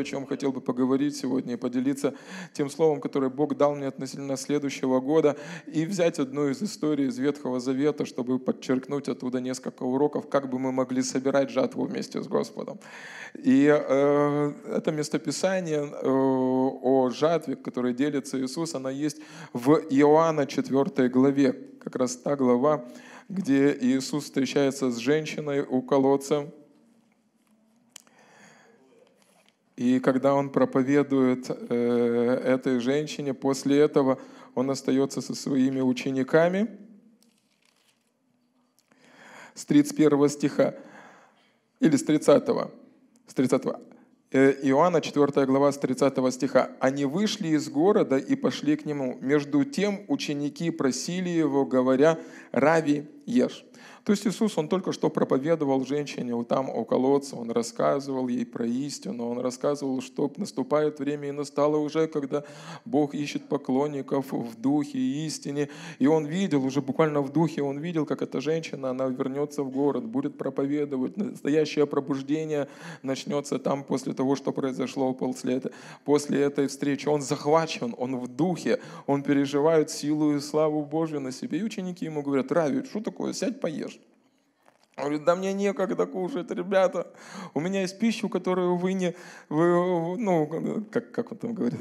о чем хотел бы поговорить сегодня и поделиться тем словом, которое Бог дал мне относительно следующего года, и взять одну из историй из Ветхого Завета, чтобы подчеркнуть оттуда несколько уроков, как бы мы могли собирать жатву вместе с Господом. И э, это местописание э, о жатве, которое делится Иисус, она есть в Иоанна 4 главе, как раз та глава, где Иисус встречается с женщиной у колодца. И когда он проповедует э, этой женщине, после этого он остается со своими учениками. С 31 стиха или с 30, с 30. Э, Иоанна 4 глава с 30 стиха. «Они вышли из города и пошли к нему. Между тем ученики просили его, говоря, «Рави, ешь». То есть Иисус, Он только что проповедовал женщине вот там у колодца, Он рассказывал ей про истину, Он рассказывал, что наступает время и настало уже, когда Бог ищет поклонников в духе и истине. И Он видел, уже буквально в духе, Он видел, как эта женщина, она вернется в город, будет проповедовать. Настоящее пробуждение начнется там после того, что произошло после, после этой встречи. Он захвачен, Он в духе, Он переживает силу и славу Божью на себе. И ученики ему говорят, Рави, что такое, сядь поешь. Он говорит, да мне некогда кушать, ребята. У меня есть пища, которую вы не... Вы, ну, как, как он там говорит?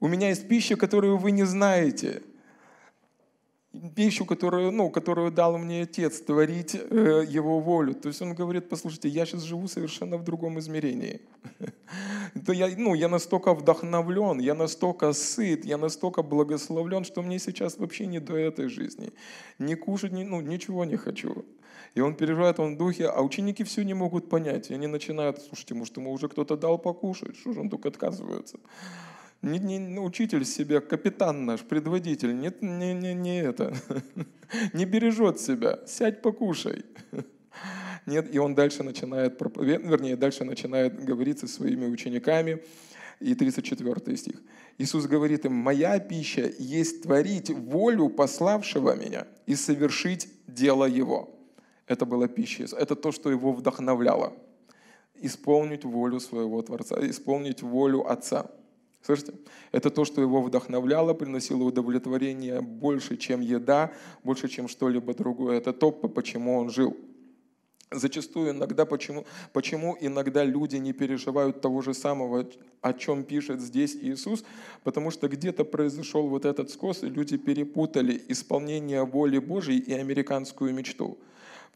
У меня есть пища, которую вы не знаете пищу, которую, ну, которую дал мне Отец, творить э, Его волю. То есть он говорит, послушайте, я сейчас живу совершенно в другом измерении. То я, ну, я настолько вдохновлен, я настолько сыт, я настолько благословлен, что мне сейчас вообще не до этой жизни. Не кушать, ни, ну, ничего не хочу. И он переживает он в духе, а ученики все не могут понять. И они начинают, слушайте, может, ему уже кто-то дал покушать, что же он только отказывается. Не, не, не учитель себя, капитан наш, предводитель, нет, не, не, не это, не бережет себя, сядь покушай. Нет, и он дальше начинает вернее, дальше начинает говорить со своими учениками, и 34 стих. Иисус говорит им, «Моя пища есть творить волю пославшего меня и совершить дело Его». Это была пища. Это то, что его вдохновляло. Исполнить волю своего Творца, исполнить волю Отца. Слышите? Это то, что его вдохновляло, приносило удовлетворение больше, чем еда, больше, чем что-либо другое. Это то, почему он жил. Зачастую иногда, почему, почему иногда люди не переживают того же самого, о чем пишет здесь Иисус, потому что где-то произошел вот этот скос, и люди перепутали исполнение воли Божьей и американскую мечту.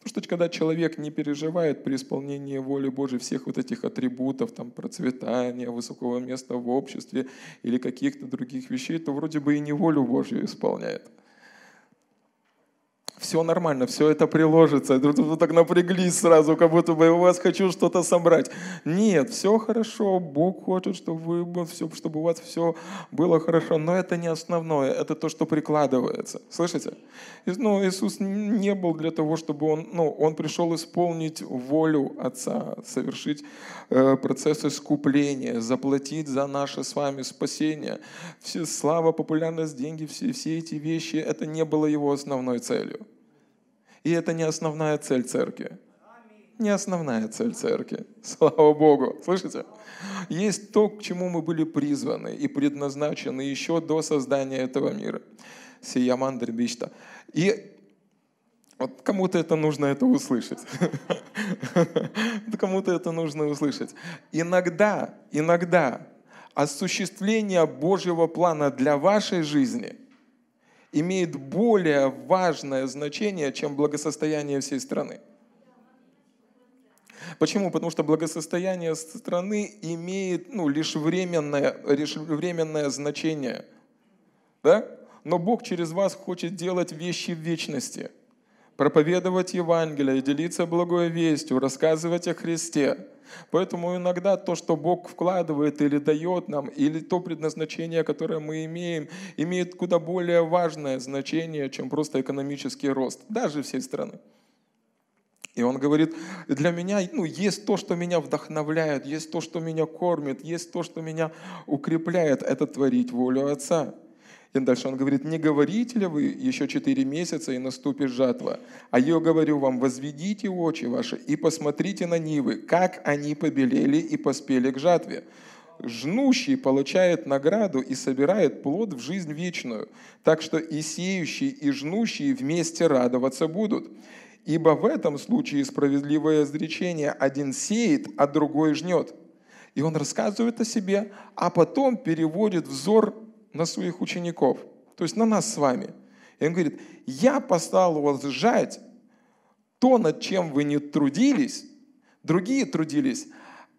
Потому что когда человек не переживает при исполнении воли Божьей всех вот этих атрибутов, там, процветания, высокого места в обществе или каких-то других вещей, то вроде бы и не волю Божью исполняет – все нормально, все это приложится. Вы так напряглись сразу, как будто бы у вас хочу что-то собрать. Нет, все хорошо, Бог хочет, чтобы, вы, все, чтобы у вас все было хорошо, но это не основное, это то, что прикладывается. Слышите? Ну, Иисус не был для того, чтобы Он, ну, Он пришел исполнить волю Отца, совершить э, процесс искупления, заплатить за наше с вами спасение. Все, слава, популярность, деньги, все, все эти вещи, это не было Его основной целью. И это не основная цель церкви. Не основная цель церкви. Слава Богу. Слышите? Есть то, к чему мы были призваны и предназначены еще до создания этого мира. Сиямандр Бишта. И вот кому-то это нужно это услышать. Кому-то это нужно услышать. Иногда, иногда осуществление Божьего плана для вашей жизни – имеет более важное значение, чем благосостояние всей страны. Почему? Потому что благосостояние страны имеет ну, лишь, временное, лишь временное значение. Да? Но Бог через вас хочет делать вещи в вечности. Проповедовать Евангелие, делиться благой вестью, рассказывать о Христе. Поэтому иногда то, что Бог вкладывает или дает нам, или то предназначение, которое мы имеем, имеет куда более важное значение, чем просто экономический рост, даже всей страны. И он говорит, для меня ну, есть то, что меня вдохновляет, есть то, что меня кормит, есть то, что меня укрепляет, это творить волю Отца. И дальше он говорит, не говорите ли вы еще четыре месяца и наступит жатва? А я говорю вам, возведите очи ваши и посмотрите на нивы, как они побелели и поспели к жатве. Жнущий получает награду и собирает плод в жизнь вечную, так что и сеющий, и жнущий вместе радоваться будут. Ибо в этом случае справедливое изречение один сеет, а другой жнет. И он рассказывает о себе, а потом переводит взор на своих учеников, то есть на нас с вами. И он говорит, я послал вас сжать то, над чем вы не трудились, другие трудились,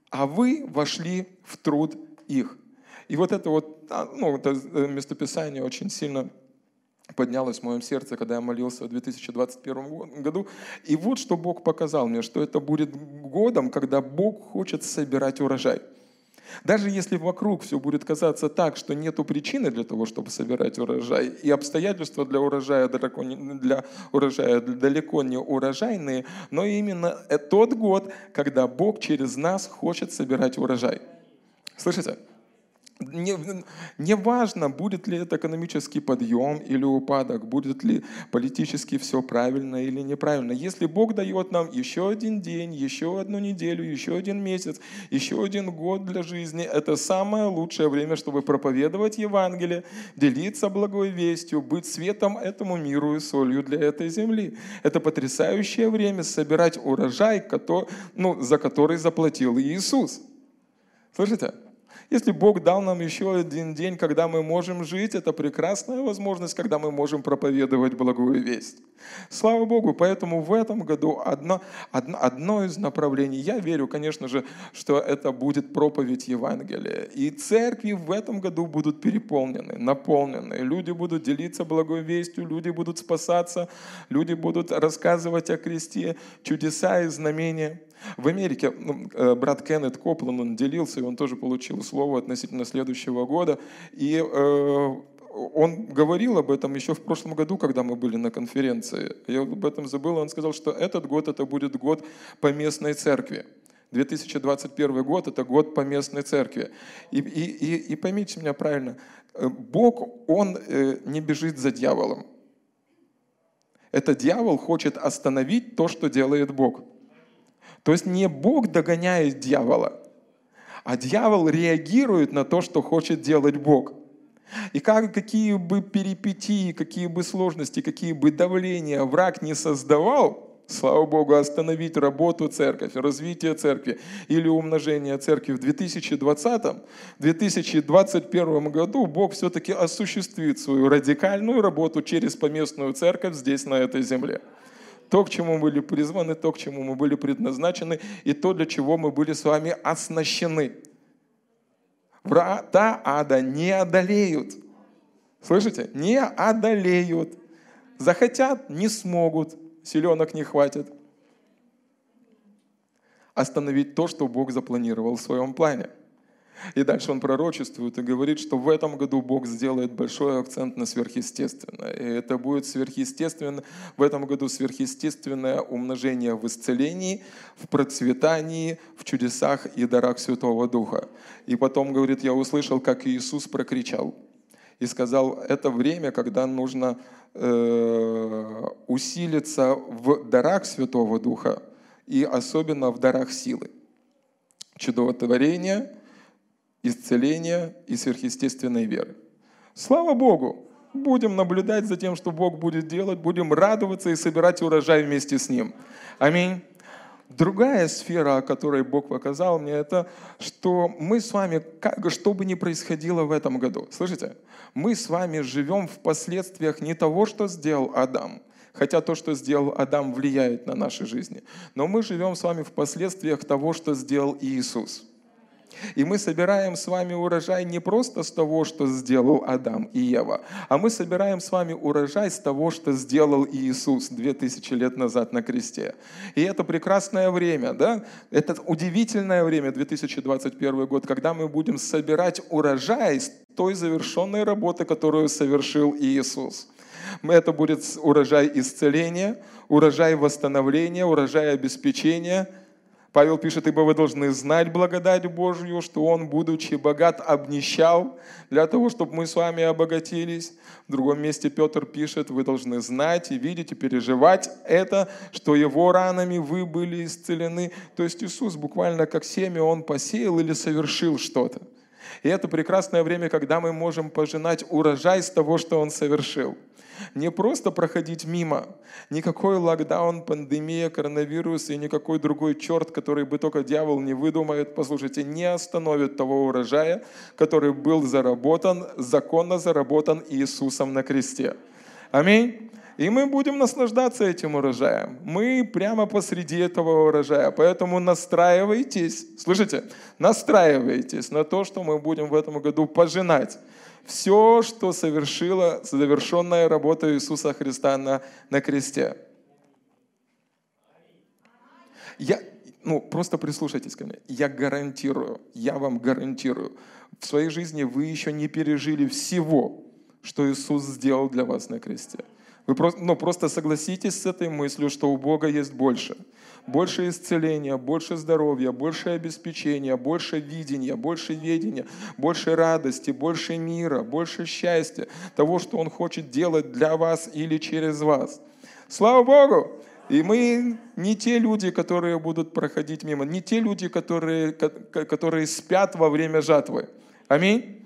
а вы вошли в труд их. И вот это вот, а, ну, это местописание очень сильно поднялось в моем сердце, когда я молился в 2021 году. И вот что Бог показал мне, что это будет годом, когда Бог хочет собирать урожай. Даже если вокруг все будет казаться так, что нет причины для того, чтобы собирать урожай, и обстоятельства для урожая, далеко не, для урожая далеко не урожайные, но именно тот год, когда Бог через нас хочет собирать урожай. Слышите? Не, не важно, будет ли это экономический подъем или упадок, будет ли политически все правильно или неправильно. Если Бог дает нам еще один день, еще одну неделю, еще один месяц, еще один год для жизни, это самое лучшее время, чтобы проповедовать Евангелие, делиться благой вестью, быть светом этому миру и солью для этой земли. Это потрясающее время собирать урожай, который, ну, за который заплатил Иисус. Слышите? Если Бог дал нам еще один день, когда мы можем жить, это прекрасная возможность, когда мы можем проповедовать благую весть. Слава Богу, поэтому в этом году одно, одно, одно из направлений, я верю, конечно же, что это будет проповедь Евангелия. И церкви в этом году будут переполнены, наполнены. Люди будут делиться благой вестью, люди будут спасаться, люди будут рассказывать о кресте, чудеса и знамения. В Америке ну, э, брат Кеннет Коплан, он делился, и он тоже получил слово относительно следующего года. И э, он говорил об этом еще в прошлом году, когда мы были на конференции. Я об этом забыл, он сказал, что этот год это будет год по местной церкви. 2021 год – это год по местной церкви. И, и, и, и поймите меня правильно, э, Бог, Он не бежит за дьяволом. Это дьявол хочет остановить то, что делает Бог. То есть не Бог догоняет дьявола, а дьявол реагирует на то, что хочет делать Бог. И как, какие бы перипетии, какие бы сложности, какие бы давления враг не создавал, слава Богу, остановить работу церкви, развитие церкви или умножение церкви в 2020-2021 году Бог все-таки осуществит свою радикальную работу через поместную церковь здесь, на этой земле то, к чему мы были призваны, то, к чему мы были предназначены, и то, для чего мы были с вами оснащены. Врата ада не одолеют. Слышите? Не одолеют. Захотят, не смогут. Селенок не хватит. Остановить то, что Бог запланировал в своем плане – и дальше он пророчествует и говорит, что в этом году Бог сделает большой акцент на сверхъестественное. И это будет сверхъестественно, в этом году сверхъестественное умножение в исцелении, в процветании, в чудесах и дарах Святого Духа. И потом, говорит, я услышал, как Иисус прокричал и сказал, это время, когда нужно э, усилиться в дарах Святого Духа и особенно в дарах силы. Чудотворение – исцеления и сверхъестественной веры. Слава Богу! Будем наблюдать за тем, что Бог будет делать, будем радоваться и собирать урожай вместе с Ним. Аминь. Другая сфера, о которой Бог показал мне, это что мы с вами, как, что бы ни происходило в этом году, слышите, мы с вами живем в последствиях не того, что сделал Адам, хотя то, что сделал Адам, влияет на наши жизни, но мы живем с вами в последствиях того, что сделал Иисус. И мы собираем с вами урожай не просто с того, что сделал Адам и Ева, а мы собираем с вами урожай с того, что сделал Иисус 2000 лет назад на кресте. И это прекрасное время, да? Это удивительное время, 2021 год, когда мы будем собирать урожай с той завершенной работы, которую совершил Иисус. Это будет урожай исцеления, урожай восстановления, урожай обеспечения – Павел пишет, ибо вы должны знать благодать Божью, что Он, будучи богат, обнищал для того, чтобы мы с вами обогатились. В другом месте Петр пишет, вы должны знать и видеть и переживать это, что Его ранами вы были исцелены. То есть Иисус буквально как семя Он посеял или совершил что-то. И это прекрасное время, когда мы можем пожинать урожай с того, что Он совершил. Не просто проходить мимо. Никакой локдаун, пандемия, коронавирус и никакой другой черт, который бы только дьявол не выдумает, послушайте, не остановит того урожая, который был заработан, законно заработан Иисусом на кресте. Аминь. И мы будем наслаждаться этим урожаем. Мы прямо посреди этого урожая. Поэтому настраивайтесь, слышите, настраивайтесь на то, что мы будем в этом году пожинать все, что совершила завершенная работа Иисуса Христа на, на кресте. Я, ну, просто прислушайтесь ко мне. Я гарантирую, я вам гарантирую, в своей жизни вы еще не пережили всего, что Иисус сделал для вас на кресте. Вы просто, ну, просто согласитесь с этой мыслью, что у Бога есть больше – больше исцеления, больше здоровья, больше обеспечения, больше видения, больше ведения, больше радости, больше мира, больше счастья, того, что Он хочет делать для вас или через вас. Слава Богу! И мы не те люди, которые будут проходить мимо, не те люди, которые, которые спят во время жатвы. Аминь.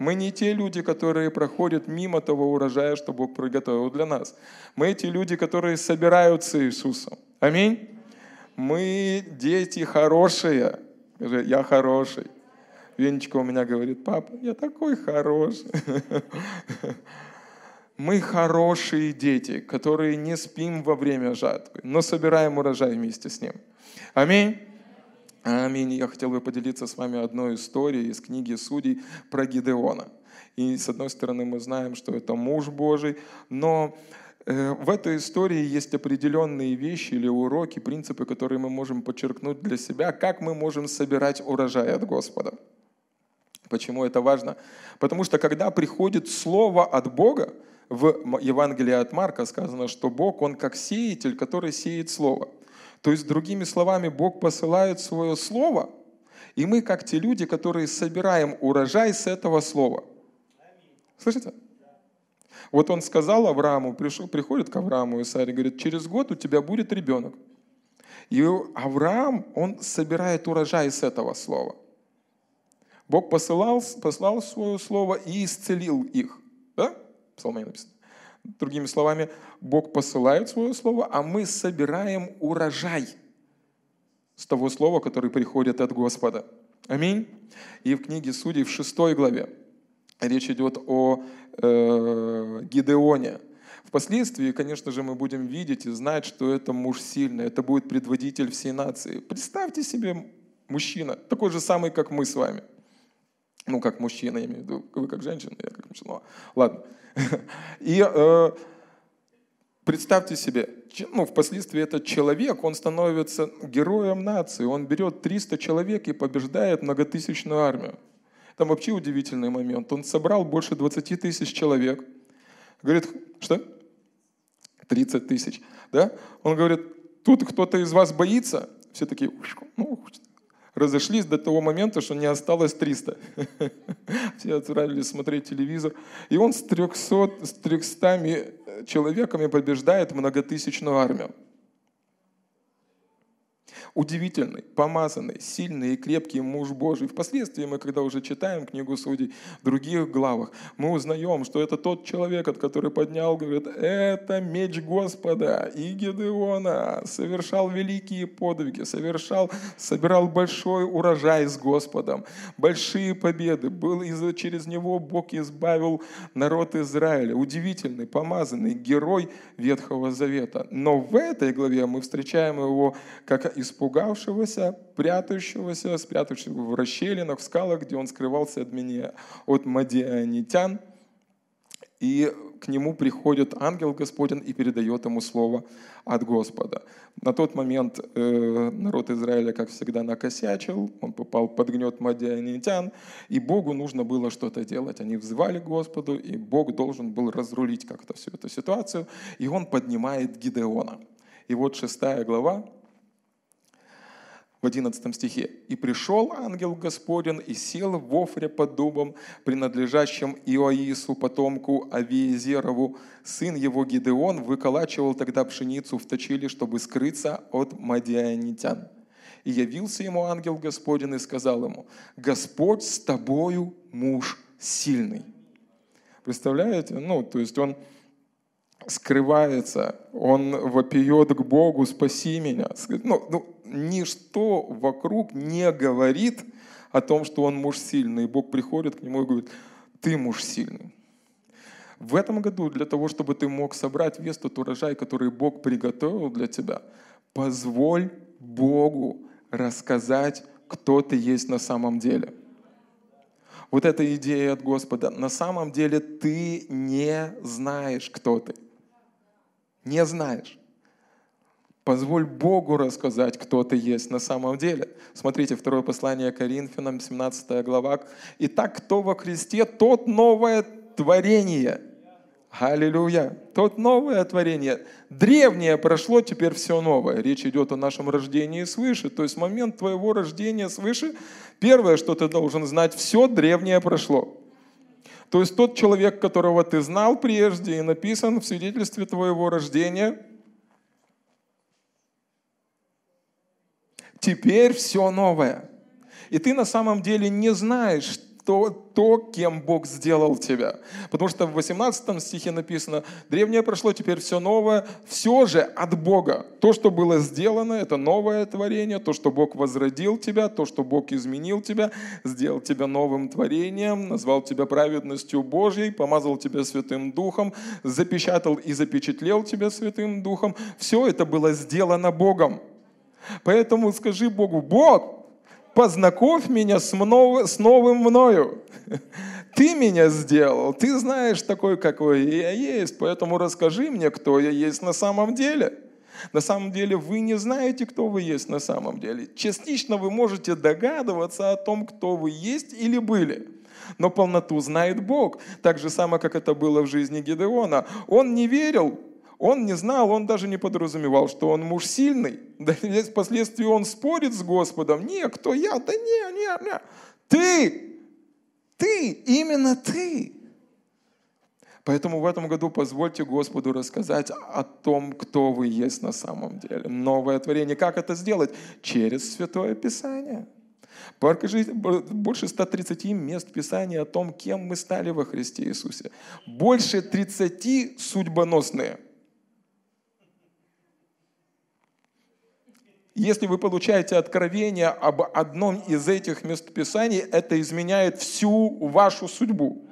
Мы не те люди, которые проходят мимо того урожая, что Бог приготовил для нас. Мы эти люди, которые собираются Иисусом. Аминь. Мы дети хорошие. Я хороший. Венечка у меня говорит, папа, я такой хороший. Мы хорошие дети, которые не спим во время жатвы, но собираем урожай вместе с ним. Аминь. Аминь. Я хотел бы поделиться с вами одной историей из книги Судей про Гидеона. И с одной стороны мы знаем, что это муж Божий, но Э, в этой истории есть определенные вещи или уроки, принципы, которые мы можем подчеркнуть для себя, как мы можем собирать урожай от Господа. Почему это важно? Потому что когда приходит слово от Бога, в Евангелии от Марка сказано, что Бог, Он как сеятель, который сеет слово. То есть, другими словами, Бог посылает свое слово, и мы как те люди, которые собираем урожай с этого слова. Слышите? Вот он сказал Аврааму, пришел, приходит к Аврааму и говорит, через год у тебя будет ребенок. И Авраам, он собирает урожай с этого слова. Бог посылал, послал свое слово и исцелил их. Да? В написано. Другими словами, Бог посылает свое слово, а мы собираем урожай с того слова, которое приходит от Господа. Аминь. И в книге Судей в шестой главе речь идет о э, Гидеоне. Впоследствии, конечно же, мы будем видеть и знать, что это муж сильный, это будет предводитель всей нации. Представьте себе мужчина, такой же самый, как мы с вами. Ну, как мужчина, я имею в виду, вы как женщина, я как мужчина. Ладно. И э, представьте себе, ну, впоследствии этот человек, он становится героем нации, он берет 300 человек и побеждает многотысячную армию. Там вообще удивительный момент. Он собрал больше 20 тысяч человек. Говорит, что? 30 тысяч. Да? Он говорит, тут кто-то из вас боится? Все такие, ну, разошлись до того момента, что не осталось 300. Все отправились смотреть телевизор. И он с 300, с 300 человеками побеждает многотысячную армию удивительный, помазанный, сильный и крепкий муж Божий. Впоследствии мы, когда уже читаем книгу Судей в других главах, мы узнаем, что это тот человек, от который поднял, говорит, это меч Господа и Гедеона, совершал великие подвиги, совершал, собирал большой урожай с Господом, большие победы, был из через него Бог избавил народ Израиля. Удивительный, помазанный герой Ветхого Завета. Но в этой главе мы встречаем его как исполнитель испугавшегося, прятающегося, спрятавшегося в расщелинах, в скалах, где он скрывался от, меня, от мадианитян. И к нему приходит ангел Господень и передает ему слово от Господа. На тот момент э, народ Израиля, как всегда, накосячил, он попал под гнет мадианитян, и Богу нужно было что-то делать. Они взывали Господу, и Бог должен был разрулить как-то всю эту ситуацию, и он поднимает Гидеона. И вот шестая глава, в 11 стихе. «И пришел ангел Господень и сел в Офре под дубом, принадлежащим Иоису, потомку Авиезерову. Сын его Гидеон выколачивал тогда пшеницу в точиле, чтобы скрыться от мадианитян. И явился ему ангел Господень и сказал ему, «Господь с тобою, муж сильный». Представляете? Ну, то есть он скрывается, он вопиет к Богу, спаси меня. Ну, ну, ничто вокруг не говорит о том, что он муж сильный. И Бог приходит к нему и говорит, ты муж сильный. В этом году для того, чтобы ты мог собрать весь тот урожай, который Бог приготовил для тебя, позволь Богу рассказать, кто ты есть на самом деле. Вот эта идея от Господа. На самом деле ты не знаешь, кто ты. Не знаешь. Позволь Богу рассказать, кто ты есть на самом деле. Смотрите, второе послание Коринфянам, 17 глава. «Итак, кто во Христе, тот новое творение». Аллилуйя. Тот новое творение. Древнее прошло, теперь все новое. Речь идет о нашем рождении свыше. То есть момент твоего рождения свыше, первое, что ты должен знать, все древнее прошло. То есть тот человек, которого ты знал прежде и написан в свидетельстве твоего рождения, теперь все новое. И ты на самом деле не знаешь, то, то, кем Бог сделал тебя. Потому что в 18 стихе написано, древнее прошло, теперь все новое, все же от Бога. То, что было сделано, это новое творение, то, что Бог возродил тебя, то, что Бог изменил тебя, сделал тебя новым творением, назвал тебя праведностью Божьей, помазал тебя Святым Духом, запечатал и запечатлел тебя Святым Духом. Все это было сделано Богом. Поэтому скажи Богу, Бог, познакомь меня с, мнов... с новым мною. Ты меня сделал, ты знаешь такой, какой я есть, поэтому расскажи мне, кто я есть на самом деле. На самом деле вы не знаете, кто вы есть на самом деле. Частично вы можете догадываться о том, кто вы есть или были. Но полноту знает Бог. Так же самое, как это было в жизни Гедеона. Он не верил он не знал, он даже не подразумевал, что он муж сильный. Да, впоследствии он спорит с Господом. Не, кто я? Да не, не, не. Ты! Ты! Именно ты! Поэтому в этом году позвольте Господу рассказать о том, кто вы есть на самом деле. Новое творение. Как это сделать? Через Святое Писание. Покажите больше 130 мест Писания о том, кем мы стали во Христе Иисусе. Больше 30 судьбоносные – Если вы получаете откровение об одном из этих местописаний, это изменяет всю вашу судьбу.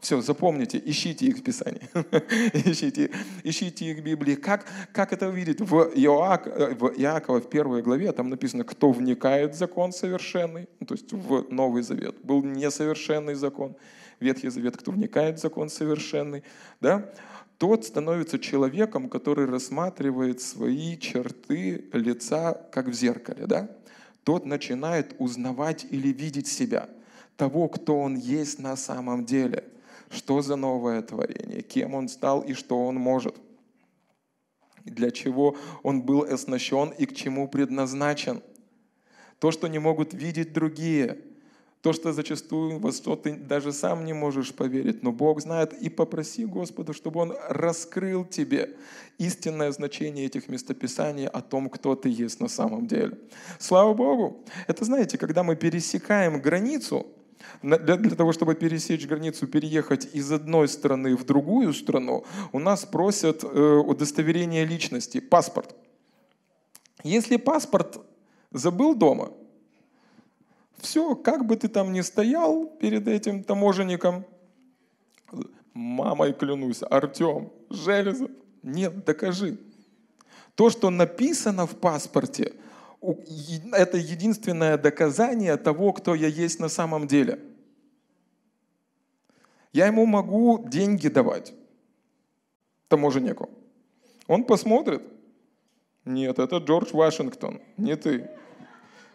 Все, запомните, ищите их в Писании, ищите, ищите их в Библии. Как, как это увидеть? В, Иоак, в Иакова в первой главе там написано, кто вникает в закон совершенный, ну, то есть в Новый Завет. Был несовершенный закон, Ветхий Завет, кто вникает в закон совершенный. Да? Тот становится человеком, который рассматривает свои черты лица, как в зеркале. Да? Тот начинает узнавать или видеть себя, того, кто он есть на самом деле, что за новое творение, кем он стал и что он может, для чего он был оснащен и к чему предназначен. То, что не могут видеть другие – то, что зачастую во что ты даже сам не можешь поверить, но Бог знает, и попроси Господа, чтобы Он раскрыл тебе истинное значение этих местописаний о том, кто ты есть на самом деле. Слава Богу! Это, знаете, когда мы пересекаем границу, для, для того, чтобы пересечь границу, переехать из одной страны в другую страну, у нас просят э, удостоверение личности, паспорт. Если паспорт забыл дома – все, как бы ты там ни стоял перед этим таможенником, мамой клянусь, Артем, Железов, нет, докажи. То, что написано в паспорте, это единственное доказание того, кто я есть на самом деле. Я ему могу деньги давать, таможеннику. Он посмотрит. Нет, это Джордж Вашингтон, не ты.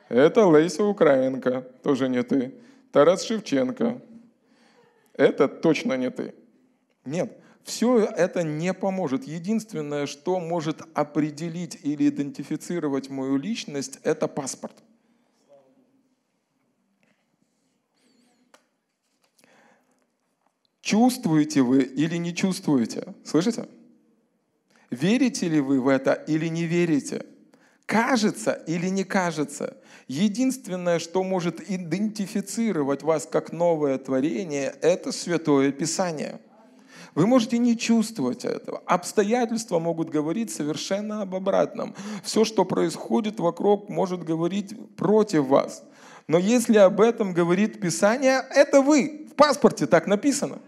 Это Лейса Украинка, тоже не ты. Тарас Шевченко. Это точно не ты. Нет, Все это не поможет. Единственное, что может определить или идентифицировать мою личность, это паспорт. Чувствуете вы или не чувствуете? Слышите? Верите ли вы в это или не верите? Кажется или не кажется? Единственное, что может идентифицировать вас как новое творение, это Святое Писание. Вы можете не чувствовать этого. Обстоятельства могут говорить совершенно об обратном. Все, что происходит вокруг, может говорить против вас. Но если об этом говорит Писание, это вы. В паспорте так написано.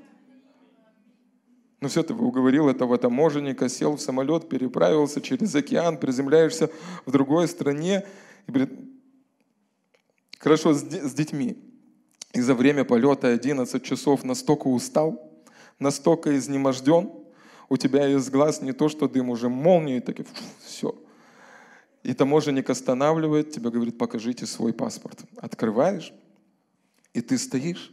Ну все, ты уговорил этого таможенника, сел в самолет, переправился через океан, приземляешься в другой стране. И, блин, хорошо с, детьми. И за время полета 11 часов настолько устал, настолько изнеможден, у тебя из глаз не то, что дым, уже молнии, так и все. И таможенник останавливает тебя, говорит, покажите свой паспорт. Открываешь, и ты стоишь,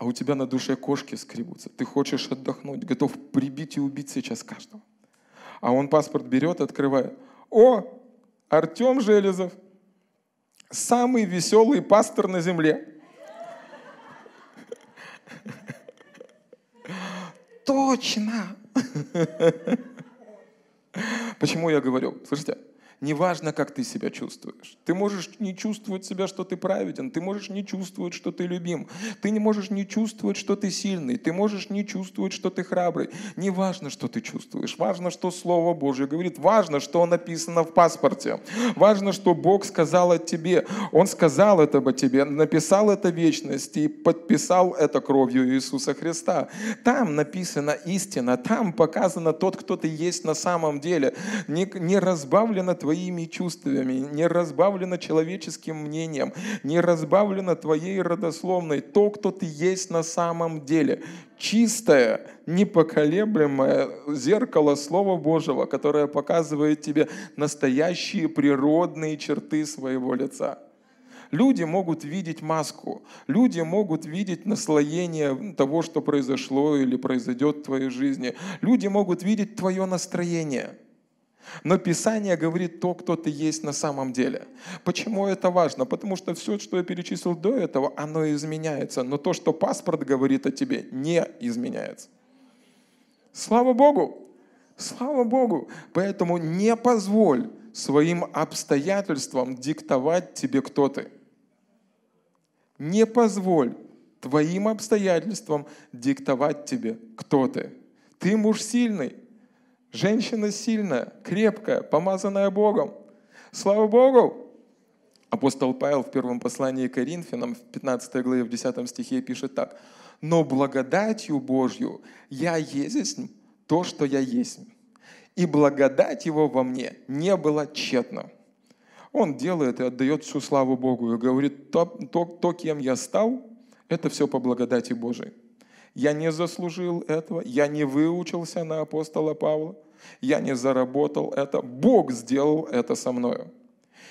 а у тебя на душе кошки скребутся. Ты хочешь отдохнуть, готов прибить и убить сейчас каждого. А он паспорт берет, открывает. О, Артем Железов, самый веселый пастор на земле. Точно! Почему я говорю? Слышите, Неважно, как ты себя чувствуешь. Ты можешь не чувствовать себя, что ты праведен. Ты можешь не чувствовать, что ты любим. Ты не можешь не чувствовать, что ты сильный. Ты можешь не чувствовать, что ты храбрый. Неважно, что ты чувствуешь. Важно, что Слово Божье говорит. Важно, что написано в паспорте. Важно, что Бог сказал о тебе. Он сказал это о тебе, написал это в вечности и подписал это кровью Иисуса Христа. Там написана истина. Там показано тот, кто ты есть на самом деле. Не, не разбавлено твои твоими чувствами, не разбавлено человеческим мнением, не разбавлено твоей родословной, то, кто ты есть на самом деле. Чистое, непоколеблемое зеркало Слова Божьего, которое показывает тебе настоящие природные черты своего лица. Люди могут видеть маску, люди могут видеть наслоение того, что произошло или произойдет в твоей жизни. Люди могут видеть твое настроение – но Писание говорит то, кто ты есть на самом деле. Почему это важно? Потому что все, что я перечислил до этого, оно изменяется. Но то, что паспорт говорит о тебе, не изменяется. Слава Богу! Слава Богу! Поэтому не позволь своим обстоятельствам диктовать тебе, кто ты. Не позволь твоим обстоятельствам диктовать тебе, кто ты. Ты муж сильный, Женщина сильная, крепкая, помазанная Богом. Слава Богу! Апостол Павел в первом послании к Коринфянам, в 15 главе, в 10 стихе пишет так. «Но благодатью Божью я есть то, что я есть, и благодать Его во мне не была тщетна». Он делает и отдает всю славу Богу и говорит, то, то, то кем я стал, это все по благодати Божией. Я не заслужил этого, я не выучился на апостола Павла, я не заработал это, Бог сделал это со мною.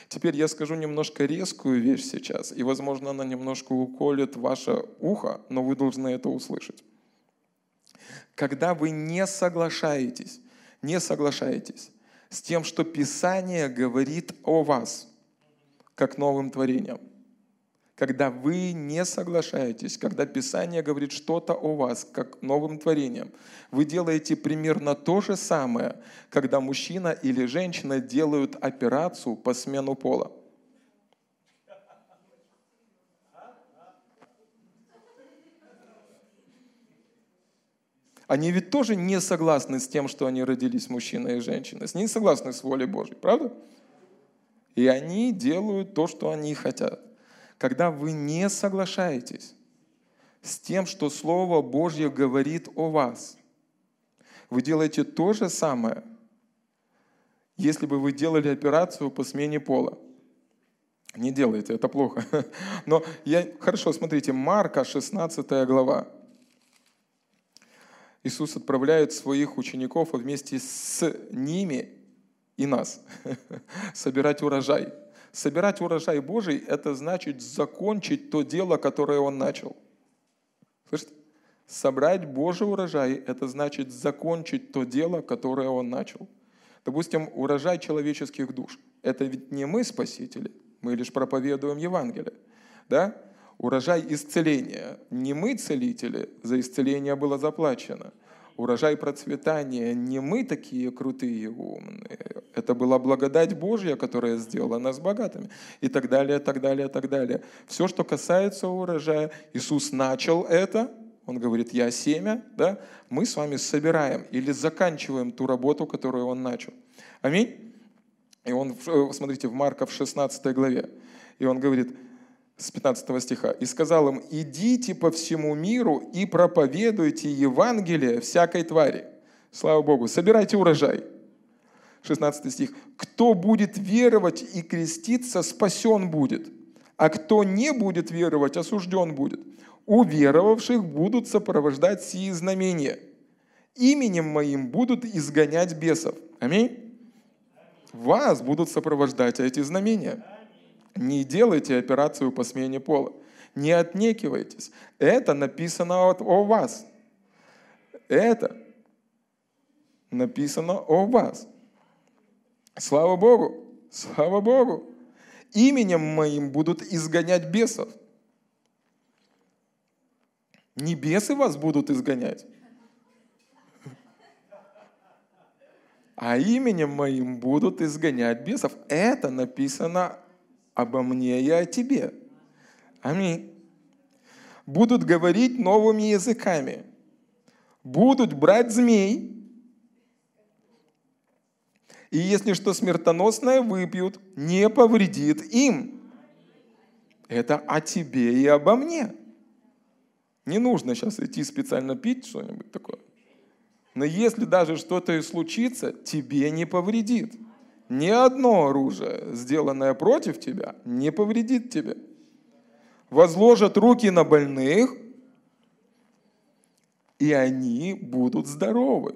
Теперь я скажу немножко резкую вещь сейчас, и, возможно, она немножко уколет ваше ухо, но вы должны это услышать. Когда вы не соглашаетесь, не соглашаетесь с тем, что Писание говорит о вас, как новым творением, когда вы не соглашаетесь, когда Писание говорит что-то о вас, как новым творением, вы делаете примерно то же самое, когда мужчина или женщина делают операцию по смену пола. Они ведь тоже не согласны с тем, что они родились мужчиной и женщиной, не согласны с волей Божьей, правда? И они делают то, что они хотят когда вы не соглашаетесь с тем, что Слово Божье говорит о вас. Вы делаете то же самое, если бы вы делали операцию по смене пола. Не делайте, это плохо. Но я, хорошо, смотрите, Марка, 16 глава. Иисус отправляет своих учеников вместе с ними и нас собирать урожай. Собирать урожай Божий – это значит закончить то дело, которое Он начал. Слышите? Собрать Божий урожай – это значит закончить то дело, которое Он начал. Допустим, урожай человеческих душ. Это ведь не мы спасители, мы лишь проповедуем Евангелие. Да? Урожай исцеления. Не мы целители, за исцеление было заплачено. Урожай процветания. Не мы такие крутые и умные. Это была благодать Божья, которая сделала нас богатыми. И так далее, так далее, так далее. Все, что касается урожая, Иисус начал это – он говорит, я семя, да, мы с вами собираем или заканчиваем ту работу, которую он начал. Аминь. И он, э, смотрите, в Марка в 16 главе, и он говорит, с 15 стиха, «И сказал им, идите по всему миру и проповедуйте Евангелие всякой твари». Слава Богу, собирайте урожай. 16 стих. «Кто будет веровать и креститься, спасен будет, а кто не будет веровать, осужден будет уверовавших будут сопровождать сии знамения. Именем моим будут изгонять бесов. Аминь. Вас будут сопровождать эти знамения. Не делайте операцию по смене пола. Не отнекивайтесь. Это написано о вас. Это написано о вас. Слава Богу! Слава Богу! Именем моим будут изгонять бесов. Небесы вас будут изгонять. А именем моим будут изгонять бесов. Это написано обо мне и о тебе. Аминь. Будут говорить новыми языками. Будут брать змей. И если что смертоносное выпьют, не повредит им. Это о тебе и обо мне. Не нужно сейчас идти специально пить что-нибудь такое. Но если даже что-то и случится, тебе не повредит. Ни одно оружие, сделанное против тебя, не повредит тебе. Возложат руки на больных, и они будут здоровы.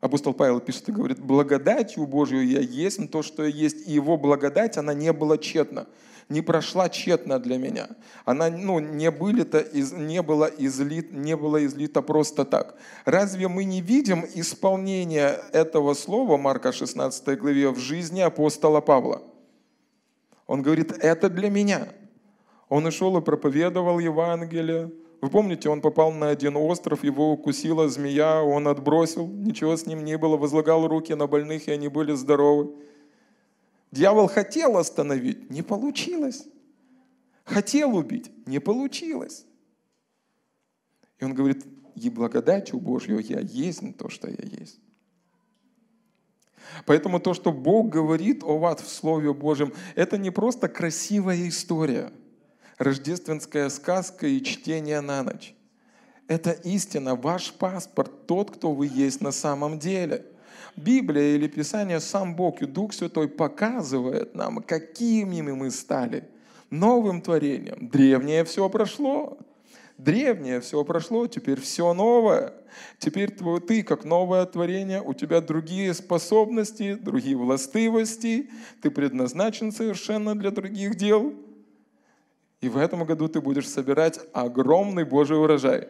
Апостол Павел пишет и говорит, благодатью Божью я есть, то, что я есть, и его благодать, она не была тщетна не прошла тщетно для меня. Она ну, не, были -то из, не, была излит, не была излита просто так. Разве мы не видим исполнения этого слова, Марка 16 главе, в жизни апостола Павла? Он говорит, это для меня. Он ушел и проповедовал Евангелие. Вы помните, он попал на один остров, его укусила змея, он отбросил, ничего с ним не было, возлагал руки на больных, и они были здоровы. Дьявол хотел остановить, не получилось. Хотел убить, не получилось. И он говорит, и благодатью Божью я есть то, что я есть. Поэтому то, что Бог говорит о вас в Слове Божьем, это не просто красивая история, рождественская сказка и чтение на ночь. Это истина, ваш паспорт, тот, кто вы есть на самом деле – Библия или Писание, сам Бог и Дух Святой показывает нам, какими мы стали. Новым творением. Древнее все прошло. Древнее все прошло, теперь все новое. Теперь ты, как новое творение, у тебя другие способности, другие властивости. Ты предназначен совершенно для других дел. И в этом году ты будешь собирать огромный Божий урожай.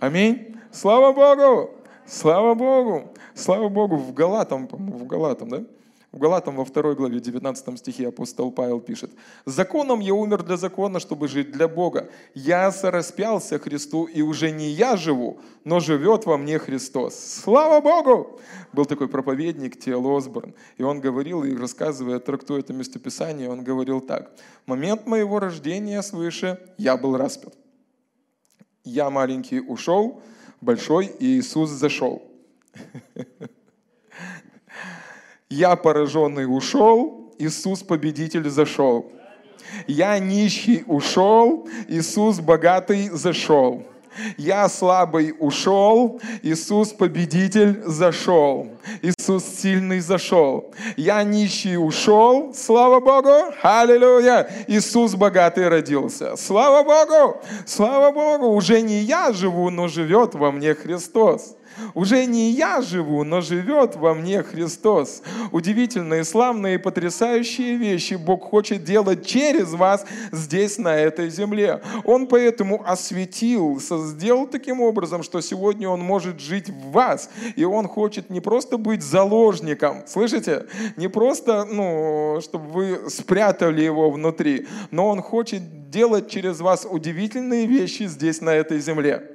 Аминь. Слава Богу! Слава Богу! Слава Богу, в Галатам, в Галатам, да? В Галатам во второй главе 19 стихе апостол Павел пишет, «Законом я умер для закона, чтобы жить для Бога. Я сораспялся Христу, и уже не я живу, но живет во мне Христос». Слава Богу! Был такой проповедник Теол Осборн, и он говорил, и рассказывая, трактуя это местописание, он говорил так. «В момент моего рождения свыше я был распят. Я маленький ушел, большой, и Иисус зашел. Я пораженный ушел, Иисус победитель зашел. Я нищий ушел, Иисус богатый зашел. Я слабый ушел, Иисус победитель зашел. Иисус сильный зашел. Я нищий ушел, слава Богу, аллилуйя. Иисус богатый родился. Слава Богу, слава Богу, уже не я живу, но живет во мне Христос. Уже не я живу, но живет во мне Христос. Удивительные, славные и потрясающие вещи Бог хочет делать через вас здесь, на этой земле. Он поэтому осветил, сделал таким образом, что сегодня Он может жить в вас. И Он хочет не просто быть заложником, слышите? Не просто, ну, чтобы вы спрятали Его внутри, но Он хочет делать через вас удивительные вещи здесь, на этой земле.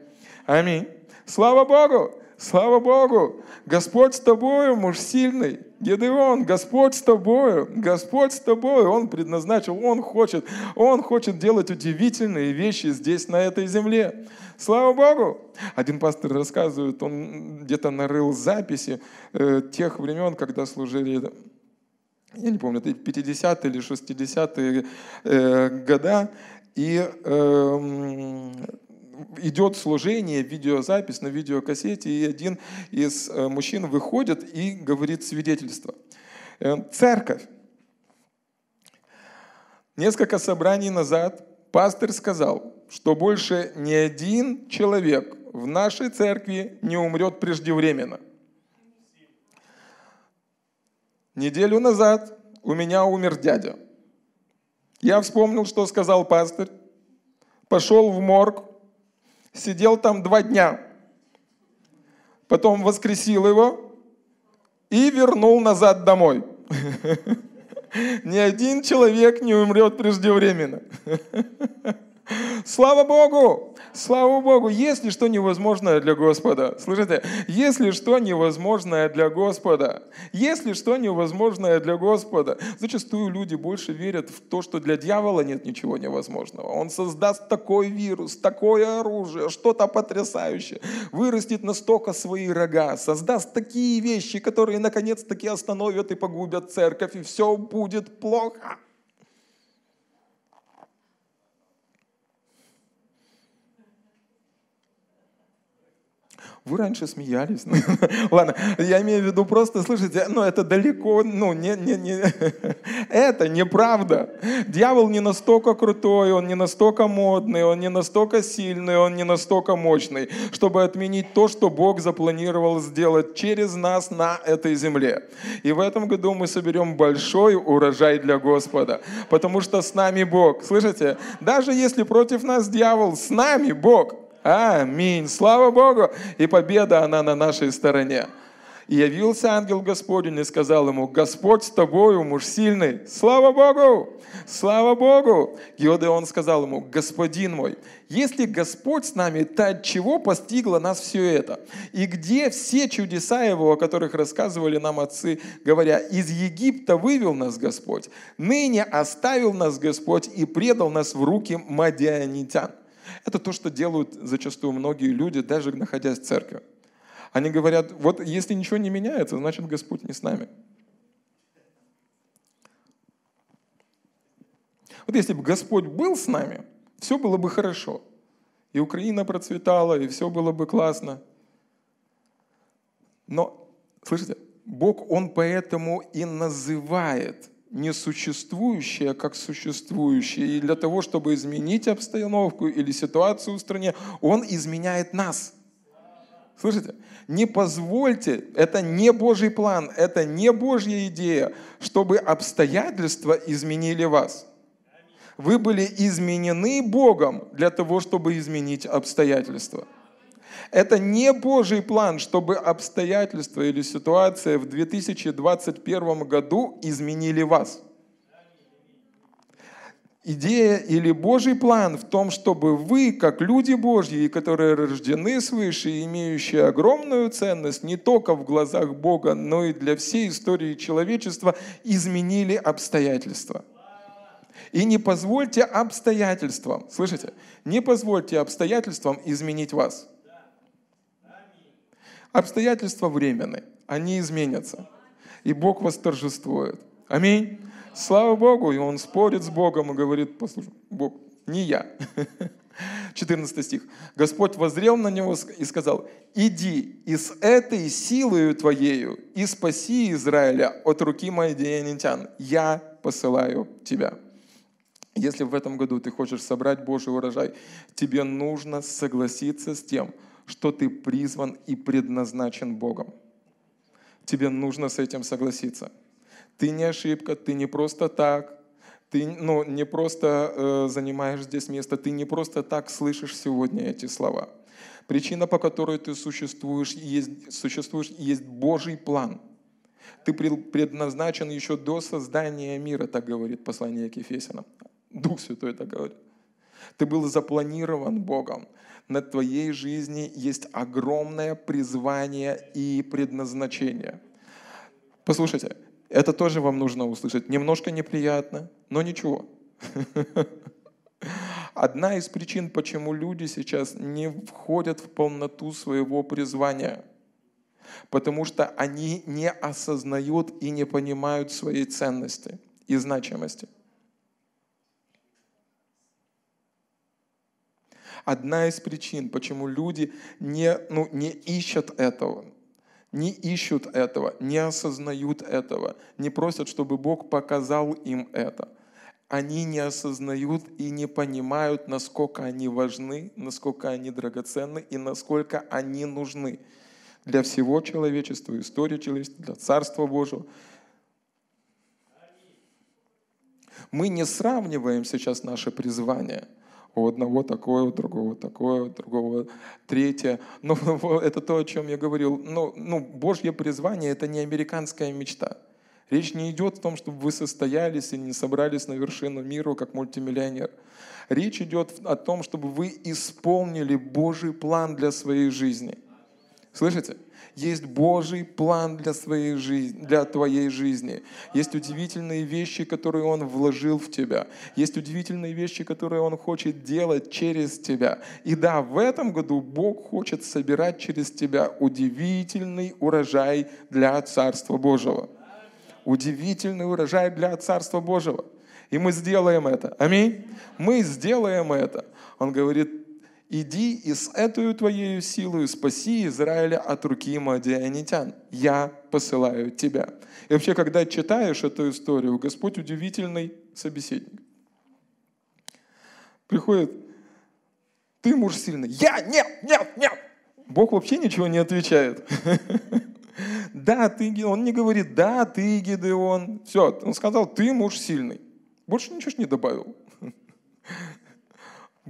Аминь. Слава Богу! Слава Богу! Господь с тобою, муж сильный. Гедеон, Господь с тобою, Господь с тобою. Он предназначил, Он хочет, Он хочет делать удивительные вещи здесь, на этой земле. Слава Богу! Один пастор рассказывает, он где-то нарыл записи э, тех времен, когда служили я не помню, это 50-е или 60-е э, года, и э, идет служение, видеозапись на видеокассете, и один из э, мужчин выходит и говорит свидетельство. Э, церковь. Несколько собраний назад пастор сказал, что больше ни один человек в нашей церкви не умрет преждевременно. Неделю назад у меня умер дядя. Я вспомнил, что сказал пастор, пошел в морг, Сидел там два дня. Потом воскресил его и вернул назад домой. Ни один человек не умрет преждевременно. Слава Богу! Слава Богу! Есть ли что невозможное для Господа? Слышите? Есть ли что невозможное для Господа? Есть ли что невозможное для Господа? Зачастую люди больше верят в то, что для дьявола нет ничего невозможного. Он создаст такой вирус, такое оружие, что-то потрясающее, вырастет настолько свои рога, создаст такие вещи, которые наконец-таки остановят и погубят церковь, и все будет плохо. Вы раньше смеялись. Ладно, я имею в виду просто, слышите, ну это далеко, ну не, не, не, это неправда. Дьявол не настолько крутой, он не настолько модный, он не настолько сильный, он не настолько мощный, чтобы отменить то, что Бог запланировал сделать через нас на этой земле. И в этом году мы соберем большой урожай для Господа, потому что с нами Бог. Слышите? Даже если против нас дьявол, с нами Бог. Аминь. Слава Богу. И победа, она на нашей стороне. И явился ангел Господень и сказал ему, Господь с тобою, муж сильный. Слава Богу! Слава Богу! Геодеон сказал ему, Господин мой, если Господь с нами, то от чего постигло нас все это? И где все чудеса Его, о которых рассказывали нам отцы, говоря, из Египта вывел нас Господь, ныне оставил нас Господь и предал нас в руки мадианитян. Это то, что делают зачастую многие люди, даже находясь в церкви. Они говорят, вот если ничего не меняется, значит Господь не с нами. Вот если бы Господь был с нами, все было бы хорошо. И Украина процветала, и все было бы классно. Но, слышите, Бог, Он поэтому и называет несуществующее как существующее. И для того, чтобы изменить обстановку или ситуацию в стране, Он изменяет нас. Слышите? Не позвольте, это не Божий план, это не Божья идея, чтобы обстоятельства изменили вас. Вы были изменены Богом для того, чтобы изменить обстоятельства. Это не Божий план, чтобы обстоятельства или ситуация в 2021 году изменили вас. Идея или Божий план в том, чтобы вы, как люди Божьи, которые рождены свыше и имеющие огромную ценность не только в глазах Бога, но и для всей истории человечества, изменили обстоятельства. И не позвольте обстоятельствам, слышите, не позвольте обстоятельствам изменить вас. Обстоятельства временны, они изменятся. И Бог восторжествует. Аминь. Слава Богу. И он спорит с Богом и говорит, послушай, Бог, не я. 14 стих. Господь возрел на него и сказал, иди и с этой силою твоею и спаси Израиля от руки мадианитян. Я посылаю тебя. Если в этом году ты хочешь собрать Божий урожай, тебе нужно согласиться с тем, что ты призван и предназначен Богом. Тебе нужно с этим согласиться. Ты не ошибка, ты не просто так, ты ну, не просто э, занимаешь здесь место, ты не просто так слышишь сегодня эти слова. Причина, по которой ты существуешь, есть, существуешь, есть Божий план. Ты предназначен еще до создания мира, так говорит послание к Ефесянам. Дух Святой так говорит. Ты был запланирован Богом. На твоей жизни есть огромное призвание и предназначение. Послушайте, это тоже вам нужно услышать. Немножко неприятно, но ничего. Одна из причин, почему люди сейчас не входят в полноту своего призвания, потому что они не осознают и не понимают своей ценности и значимости. Одна из причин, почему люди не, ну, не ищут этого, не ищут этого, не осознают этого, не просят, чтобы Бог показал им это. Они не осознают и не понимают, насколько они важны, насколько они драгоценны и насколько они нужны для всего человечества, истории человечества, для Царства Божьего. Мы не сравниваем сейчас наше призвание – у одного такое, у другого такое, у другого третье. Но это то, о чем я говорил. Ну, ну, Божье призвание – это не американская мечта. Речь не идет о том, чтобы вы состоялись и не собрались на вершину мира, как мультимиллионер. Речь идет о том, чтобы вы исполнили Божий план для своей жизни. Слышите? Есть Божий план для, своей жизни, для твоей жизни. Есть удивительные вещи, которые Он вложил в тебя. Есть удивительные вещи, которые Он хочет делать через тебя. И да, в этом году Бог хочет собирать через тебя удивительный урожай для Царства Божьего. Удивительный урожай для Царства Божьего. И мы сделаем это. Аминь. Мы сделаем это. Он говорит, иди и с этой твоей силой спаси Израиля от руки мадианитян. Я посылаю тебя. И вообще, когда читаешь эту историю, Господь удивительный собеседник. Приходит, ты муж сильный. Я, нет, нет, нет. Бог вообще ничего не отвечает. Да, ты, он не говорит, да, ты, Гидеон. Все, он сказал, ты муж сильный. Больше ничего не добавил.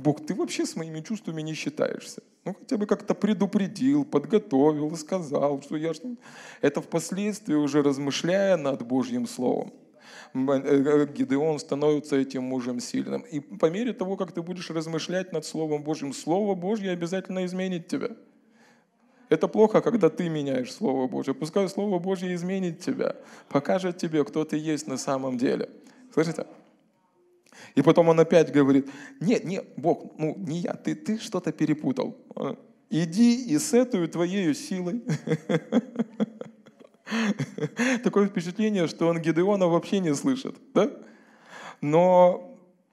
Бог, ты вообще с моими чувствами не считаешься. Ну, хотя бы как-то предупредил, подготовил, сказал, что я... Это впоследствии уже размышляя над Божьим Словом. Э, э, Гидеон становится этим мужем сильным. И по мере того, как ты будешь размышлять над Словом Божьим, Слово Божье обязательно изменит тебя. Это плохо, когда ты меняешь Слово Божье. Пускай Слово Божье изменит тебя, покажет тебе, кто ты есть на самом деле. Слышите? И потом он опять говорит, нет, нет, Бог, ну не я, ты, ты что-то перепутал. А, иди и с этой твоей силой. Такое впечатление, что он Гедеона вообще не слышит. Да? Но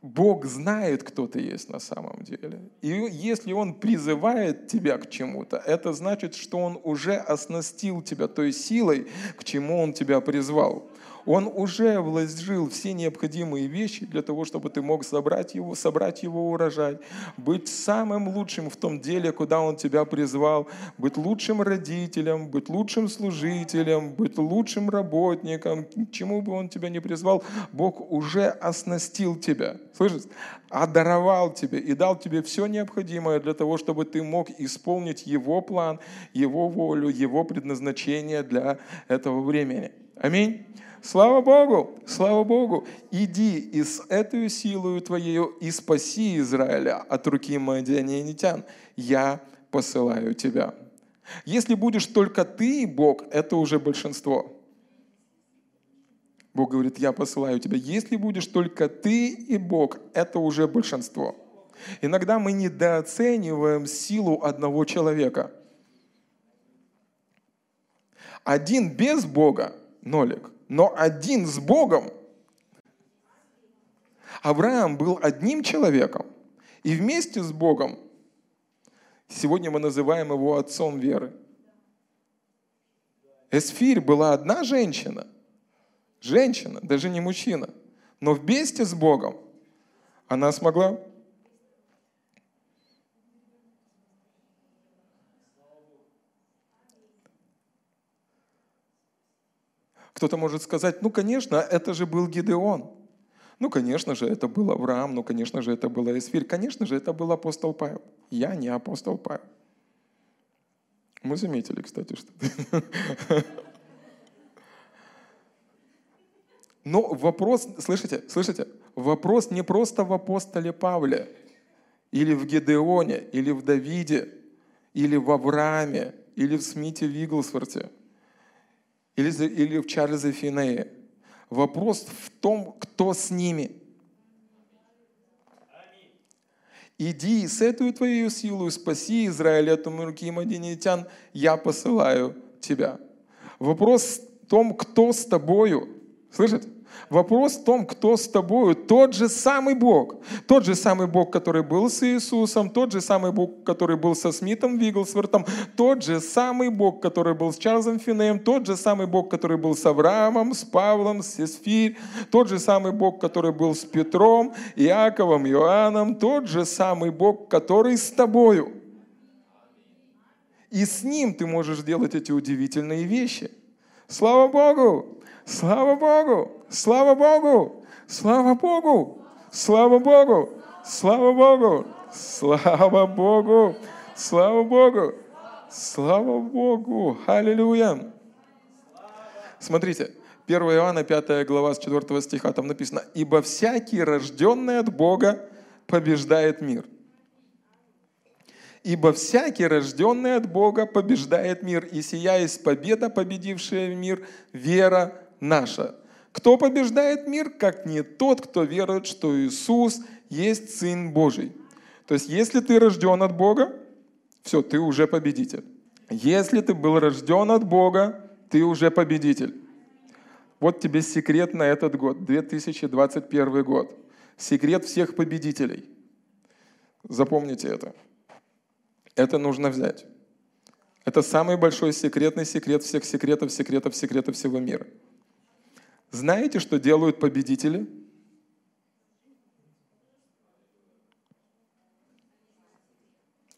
Бог знает, кто ты есть на самом деле. И если Он призывает тебя к чему-то, это значит, что Он уже оснастил тебя той силой, к чему Он тебя призвал. Он уже вложил все необходимые вещи для того, чтобы ты мог собрать его, собрать его урожай, быть самым лучшим в том деле, куда Он тебя призвал, быть лучшим родителем, быть лучшим служителем, быть лучшим работником, чему бы Он тебя не призвал, Бог уже оснастил тебя, слышишь, одаровал тебе и дал тебе все необходимое для того, чтобы ты мог исполнить Его план, Его волю, Его предназначение для этого времени. Аминь. Слава Богу, слава Богу, иди и с этой силою твоею и спаси Израиля от руки мадианитян. Я посылаю тебя. Если будешь только ты, Бог, это уже большинство. Бог говорит, я посылаю тебя. Если будешь только ты и Бог, это уже большинство. Иногда мы недооцениваем силу одного человека. Один без Бога – нолик но один с Богом. Авраам был одним человеком, и вместе с Богом, сегодня мы называем его отцом веры. Эсфирь была одна женщина, женщина, даже не мужчина, но вместе с Богом она смогла Кто-то может сказать, ну, конечно, это же был Гидеон. Ну, конечно же, это был Авраам, ну, конечно же, это был Эсфирь, конечно же, это был апостол Павел. Я не апостол Павел. Мы заметили, кстати, что Но вопрос, слышите, слышите, вопрос не просто в апостоле Павле, или в Гедеоне, или в Давиде, или в Аврааме, или в Смите Вигглсворте, или, или в Чарльзе Финее. Вопрос в том, кто с ними. Иди, с этой твоей силой спаси Израиль от руки мадинитян, я посылаю тебя. Вопрос в том, кто с тобою. Слышите? Вопрос в том, кто с тобою. Тот же самый Бог. Тот же самый Бог, который был с Иисусом, тот же самый Бог, который был со Смитом Вигглсвортом, тот же самый Бог, который был с Чарльзом Финеем, тот же самый Бог, который был с Авраамом, с Павлом, с Эсфирь, тот же самый Бог, который был с Петром, Иаковом, Иоанном, тот же самый Бог, который с тобою. И с ним ты можешь делать эти удивительные вещи. Слава Богу! Слава Богу! Слава Богу! Слава Богу! Слава Богу! Слава Богу! Слава Богу! Слава Богу! Слава Богу! Аллилуйя! Смотрите, 1 Иоанна 5 глава с 4 стиха, там написано, «Ибо всякий, рожденный от Бога, побеждает мир». Ибо всякий, рожденный от Бога, побеждает мир, и сия есть победа, победившая мир, вера наша. Кто побеждает мир, как не тот, кто верует, что Иисус есть Сын Божий. То есть, если ты рожден от Бога, все, ты уже победитель. Если ты был рожден от Бога, ты уже победитель. Вот тебе секрет на этот год, 2021 год. Секрет всех победителей. Запомните это. Это нужно взять. Это самый большой секретный секрет всех секретов, секретов, секретов всего мира. Знаете, что делают победители?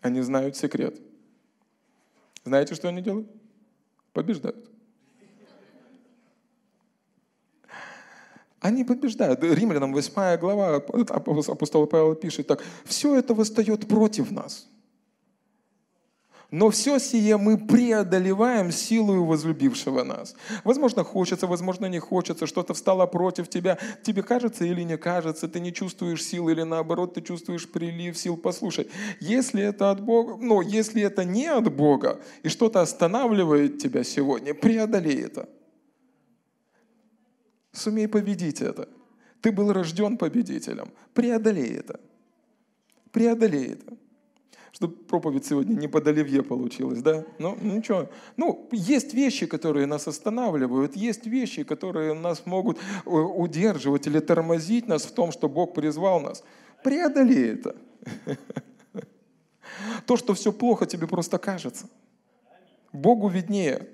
Они знают секрет. Знаете, что они делают? Побеждают. Они побеждают. Римлянам 8 глава, апостол Павел пишет так, все это восстает против нас – но все сие мы преодолеваем силою возлюбившего нас. Возможно, хочется, возможно, не хочется, что-то встало против тебя. Тебе кажется или не кажется, ты не чувствуешь сил или наоборот, ты чувствуешь прилив сил. Послушай, если это от Бога, но если это не от Бога, и что-то останавливает тебя сегодня, преодолей это. Сумей победить это. Ты был рожден победителем. Преодолей это. Преодолей это чтобы проповедь сегодня не под оливье получилась, да? Ну, ничего. Ну, есть вещи, которые нас останавливают, есть вещи, которые нас могут э, удерживать или тормозить нас в том, что Бог призвал нас. Преодолей это. То, что все плохо, тебе просто кажется. Богу виднее.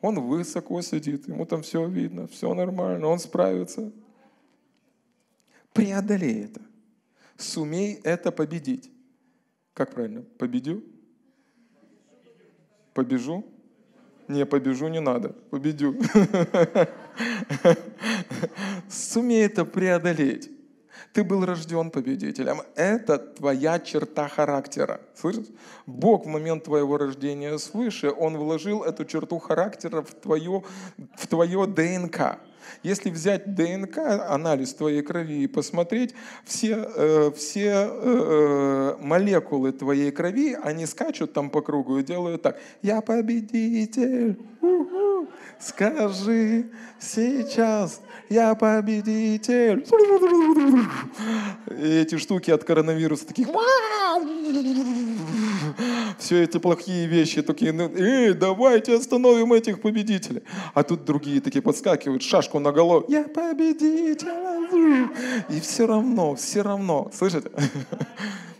Он высоко сидит, ему там все видно, все нормально, он справится. Преодолей это. Сумей это победить. Как правильно? Победю? Побежу? Не, побежу не надо. Победю. Сумей это преодолеть. Ты был рожден победителем. Это твоя черта характера. Слышишь? Бог в момент твоего рождения свыше, Он вложил эту черту характера в твое, в твое ДНК. Если взять ДНК, анализ твоей крови и посмотреть, все, э, все э, э, молекулы твоей крови, они скачут там по кругу и делают так. Я победитель. Скажи сейчас, я победитель. Эти штуки от коронавируса такие все эти плохие вещи, такие, ну, эй, давайте остановим этих победителей. А тут другие такие подскакивают, шашку на голову, я победитель. И все равно, все равно, слышите?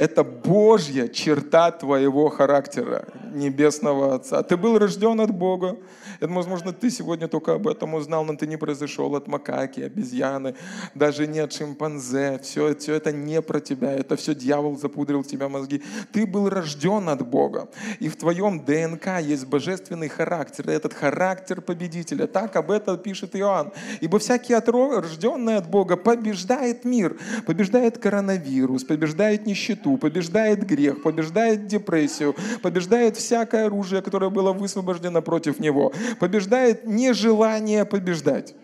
Это Божья черта твоего характера, Небесного Отца. Ты был рожден от Бога. Это, возможно, ты сегодня только об этом узнал, но ты не произошел от макаки, обезьяны, даже не от шимпанзе. Все, все это не про тебя, это все дьявол запудрил тебя мозги. Ты был рожден от Бога. И в твоем ДНК есть божественный характер. И этот характер победителя. Так об этом пишет Иоанн. Ибо всякий рожденный от Бога побеждает мир, побеждает коронавирус, побеждает нищету, нищету, побеждает грех, побеждает депрессию, побеждает всякое оружие, которое было высвобождено против него, побеждает нежелание побеждать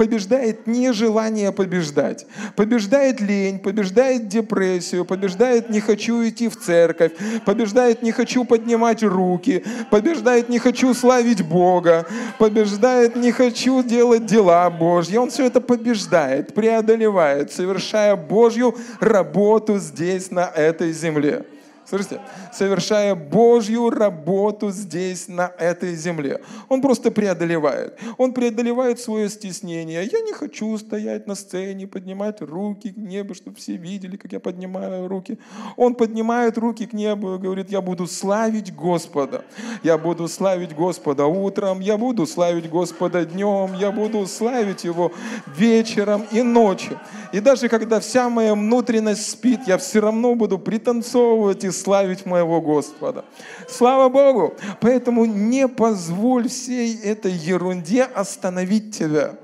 побеждает нежелание побеждать, побеждает лень, побеждает депрессию, побеждает не хочу идти в церковь, побеждает не хочу поднимать руки, побеждает не хочу славить Бога, побеждает не хочу делать дела Божьи. Он все это побеждает, преодолевает, совершая Божью работу здесь, на этой земле. Слышите? Совершая Божью работу здесь, на этой земле. Он просто преодолевает. Он преодолевает свое стеснение. Я не хочу стоять на сцене, поднимать руки к небу, чтобы все видели, как я поднимаю руки. Он поднимает руки к небу и говорит, я буду славить Господа. Я буду славить Господа утром, я буду славить Господа днем, я буду славить Его вечером и ночью. И даже когда вся моя внутренность спит, я все равно буду пританцовывать и славить моего Господа. Слава Богу! Поэтому не позволь всей этой ерунде остановить тебя.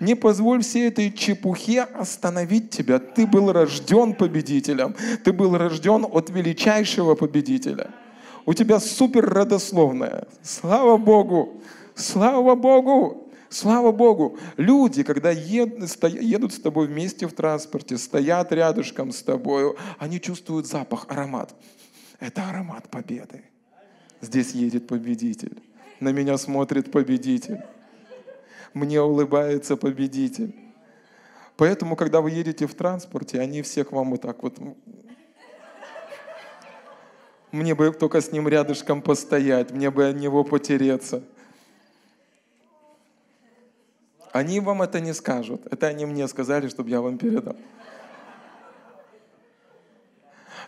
Не позволь всей этой чепухе остановить тебя. Ты был рожден победителем. Ты был рожден от величайшего победителя. У тебя супер родословная. Слава Богу! Слава Богу! Слава Богу, люди, когда едут с тобой вместе в транспорте, стоят рядышком с тобой, они чувствуют запах, аромат. Это аромат победы. Здесь едет победитель. На меня смотрит победитель. Мне улыбается победитель. Поэтому, когда вы едете в транспорте, они все к вам вот так вот... Мне бы только с ним рядышком постоять, мне бы от него потереться – они вам это не скажут. Это они мне сказали, чтобы я вам передал.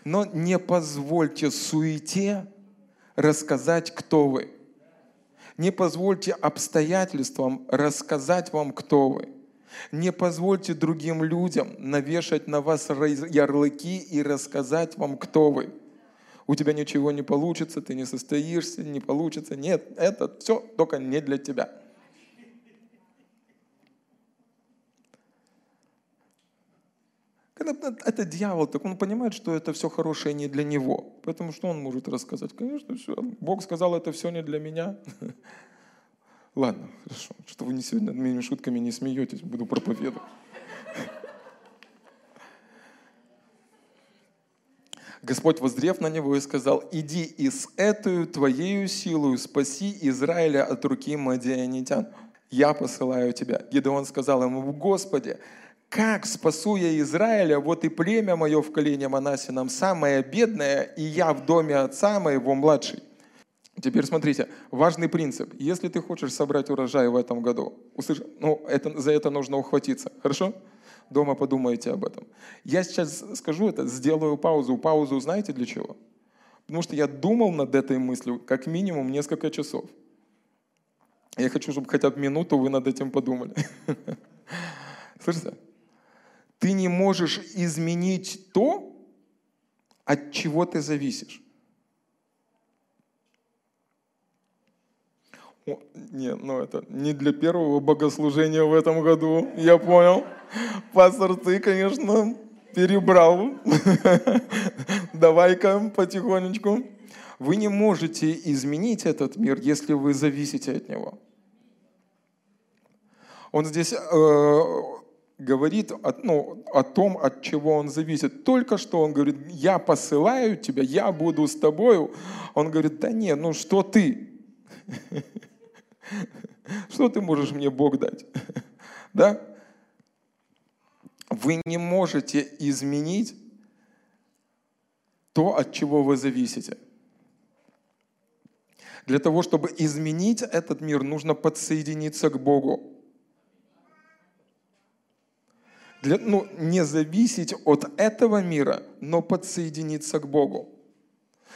Но не позвольте суете рассказать, кто вы. Не позвольте обстоятельствам рассказать вам, кто вы. Не позвольте другим людям навешать на вас ярлыки и рассказать вам, кто вы. У тебя ничего не получится, ты не состоишься, не получится. Нет, это все только не для тебя. Это дьявол, так он понимает, что это все хорошее не для него. Поэтому что он может рассказать? Конечно, все. Бог сказал, это все не для меня. Ладно, хорошо. Что вы не сегодня над моими шутками не смеетесь, буду проповедовать. Господь воздрев на него и сказал, иди и с этой твоею силою спаси Израиля от руки мадианитян. Я посылаю тебя. Гедеон сказал ему, Господи, как спасу я Израиля, вот и племя мое в колене Манасином самое бедное, и я в доме отца моего младший. Теперь смотрите, важный принцип. Если ты хочешь собрать урожай в этом году, услыш... ну, это, за это нужно ухватиться, хорошо? Дома подумайте об этом. Я сейчас скажу это, сделаю паузу. Паузу знаете для чего? Потому что я думал над этой мыслью как минимум несколько часов. Я хочу, чтобы хотя бы минуту вы над этим подумали. Слышите? Ты не можешь изменить то, от чего ты зависишь. О, не, ну это не для первого богослужения в этом году, я понял. Пастор, ты, конечно, перебрал. Давай-ка потихонечку. Вы не можете изменить этот мир, если вы зависите от него. Он здесь э, говорит о, ну, о том, от чего он зависит. Только что он говорит, я посылаю тебя, я буду с тобою. Он говорит, да нет, ну что ты? Что ты можешь мне Бог дать? Да? Вы не можете изменить то, от чего вы зависите. Для того, чтобы изменить этот мир, нужно подсоединиться к Богу. Для, ну, не зависеть от этого мира, но подсоединиться к Богу.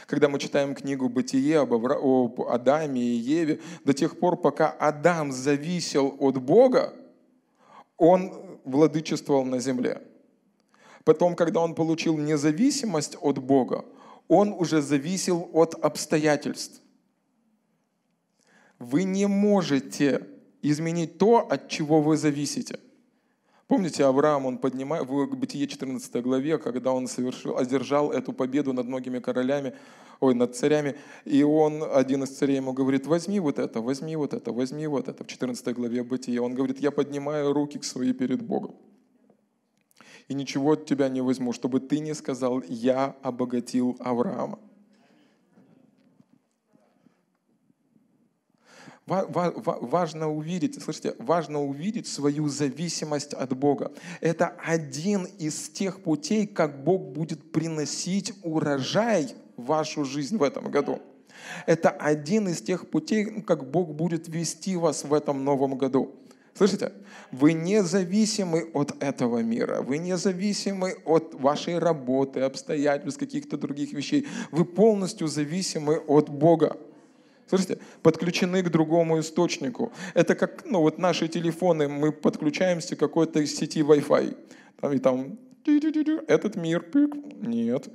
Когда мы читаем книгу «Бытие» об, Авра... об Адаме и Еве, до тех пор, пока Адам зависел от Бога, он владычествовал на земле. Потом, когда он получил независимость от Бога, он уже зависел от обстоятельств. Вы не можете изменить то, от чего вы зависите. Помните, Авраам, он поднимает, в Бытие 14 главе, когда он совершил, одержал эту победу над многими королями, ой, над царями, и он, один из царей ему говорит, возьми вот это, возьми вот это, возьми вот это, в 14 главе Бытия. Он говорит, я поднимаю руки к свои перед Богом и ничего от тебя не возьму, чтобы ты не сказал, я обогатил Авраама. Важно увидеть, слышите, важно увидеть свою зависимость от Бога. Это один из тех путей, как Бог будет приносить урожай в вашу жизнь в этом году. Это один из тех путей, как Бог будет вести вас в этом новом году. Слышите? Вы не зависимы от этого мира, вы не зависимы от вашей работы, обстоятельств, каких-то других вещей. Вы полностью зависимы от Бога. Слышите? Подключены к другому источнику. Это как, ну вот наши телефоны, мы подключаемся к какой-то сети Wi-Fi. Там и там этот мир, пик, нет,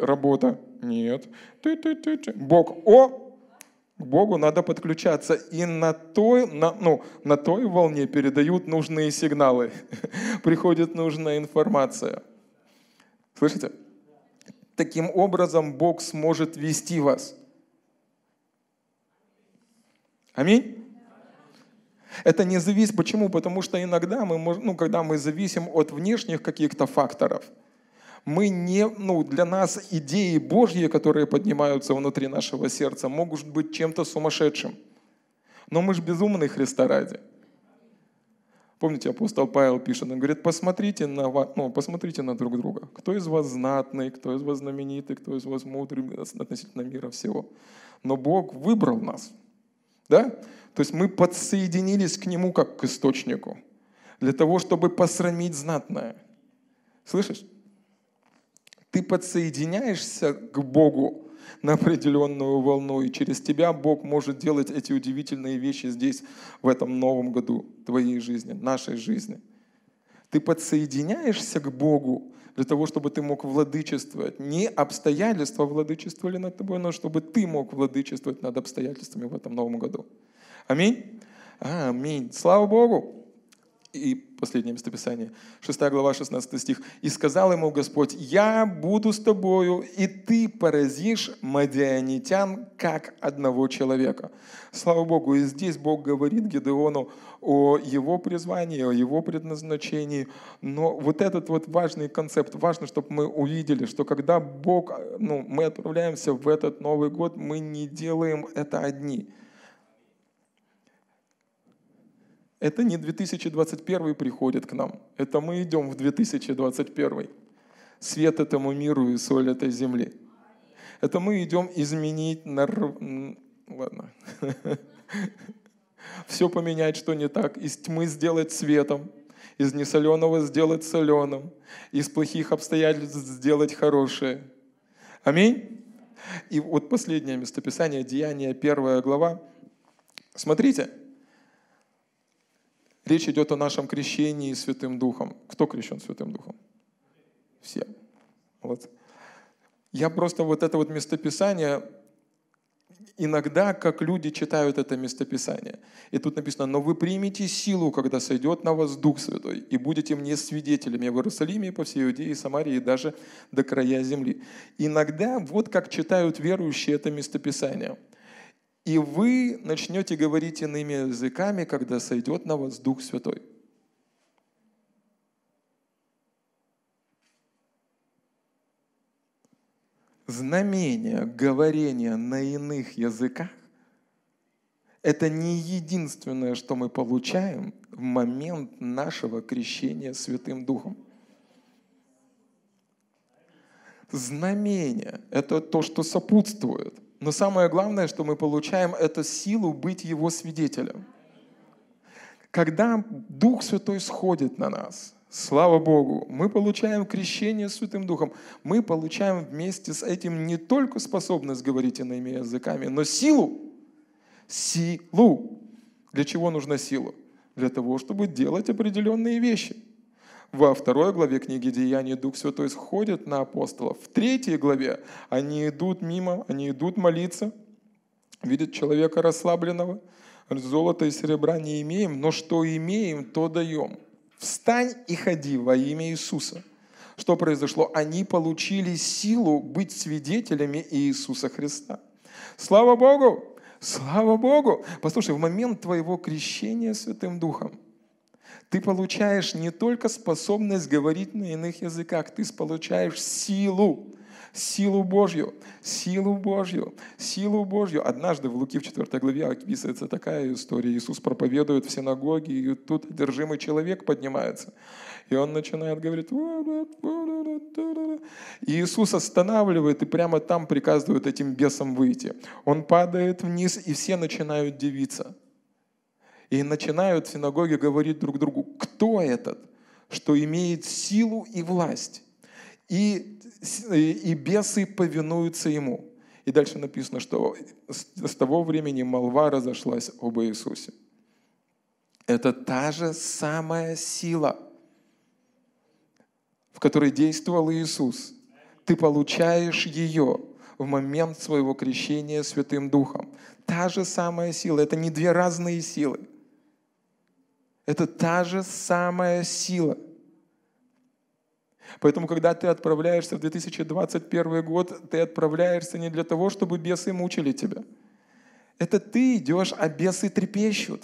работа, нет, Бог, о, к Богу надо подключаться. И на той, на, ну, на той волне передают нужные сигналы. Приходит нужная информация. Слышите? Таким образом Бог сможет вести вас. Аминь. Это не зависит. Почему? Потому что иногда мы, ну, когда мы зависим от внешних каких-то факторов – мы не, ну, для нас идеи Божьи, которые поднимаются внутри нашего сердца, могут быть чем-то сумасшедшим. Но мы же безумные Христа ради. Помните, апостол Павел пишет, он говорит, посмотрите на, ну, посмотрите на друг друга. Кто из вас знатный, кто из вас знаменитый, кто из вас мудрый относительно мира всего. Но Бог выбрал нас. Да? То есть мы подсоединились к Нему как к источнику. Для того, чтобы посрамить знатное. Слышишь? Ты подсоединяешься к Богу на определенную волну, и через тебя Бог может делать эти удивительные вещи здесь, в этом новом году твоей жизни, нашей жизни. Ты подсоединяешься к Богу для того, чтобы ты мог владычествовать. Не обстоятельства владычествовали над тобой, но чтобы ты мог владычествовать над обстоятельствами в этом новом году. Аминь? Аминь. Слава Богу! И последнее местописание, 6 глава, 16 стих. «И сказал ему Господь, я буду с тобою, и ты поразишь мадианитян, как одного человека». Слава Богу, и здесь Бог говорит Гедеону о его призвании, о его предназначении. Но вот этот вот важный концепт, важно, чтобы мы увидели, что когда Бог, ну, мы отправляемся в этот Новый год, мы не делаем это одни – Это не 2021 приходит к нам, это мы идем в 2021. Свет этому миру и соль этой земли. Это мы идем изменить, нар... ладно, все поменять, что не так, из тьмы сделать светом, из несоленого сделать соленым, из плохих обстоятельств сделать хорошее. Аминь. И вот последнее местописание, Деяния, первая глава. Смотрите, Речь идет о нашем крещении Святым Духом. Кто крещен Святым Духом? Все. Вот. Я просто вот это вот местописание, иногда, как люди читают это местописание. И тут написано, но вы примете силу, когда сойдет на вас Дух Святой, и будете мне свидетелями в Иерусалиме, по всей Иудее, Самарии и даже до края земли. Иногда вот как читают верующие это местописание – и вы начнете говорить иными языками, когда сойдет на вас Дух Святой. Знамение говорения на иных языках – это не единственное, что мы получаем в момент нашего крещения Святым Духом. Знамение – это то, что сопутствует – но самое главное, что мы получаем, это силу быть Его свидетелем. Когда Дух Святой сходит на нас, Слава Богу, мы получаем крещение Святым Духом. Мы получаем вместе с этим не только способность говорить иными языками, но силу. Силу. Для чего нужна сила? Для того, чтобы делать определенные вещи. Во второй главе книги Деяний Дух Святой сходит на апостолов. В третьей главе они идут мимо, они идут молиться, видят человека расслабленного. Золота и серебра не имеем, но что имеем, то даем. Встань и ходи во имя Иисуса. Что произошло? Они получили силу быть свидетелями Иисуса Христа. Слава Богу! Слава Богу! Послушай, в момент твоего крещения Святым Духом ты получаешь не только способность говорить на иных языках, ты получаешь силу силу Божью, силу Божью, силу Божью. Однажды в Луки в 4 главе описывается такая история. Иисус проповедует в синагоге, и тут одержимый человек поднимается. И он начинает говорить, и Иисус останавливает и прямо там приказывает этим бесам выйти. Он падает вниз, и все начинают дивиться. И начинают в синагоге говорить друг другу, кто этот, что имеет силу и власть, и и бесы повинуются ему. И дальше написано, что с того времени молва разошлась об Иисусе. Это та же самая сила, в которой действовал Иисус. Ты получаешь ее в момент своего крещения Святым Духом. Та же самая сила. Это не две разные силы. Это та же самая сила – Поэтому, когда ты отправляешься в 2021 год, ты отправляешься не для того, чтобы бесы мучили тебя. Это ты идешь, а бесы трепещут.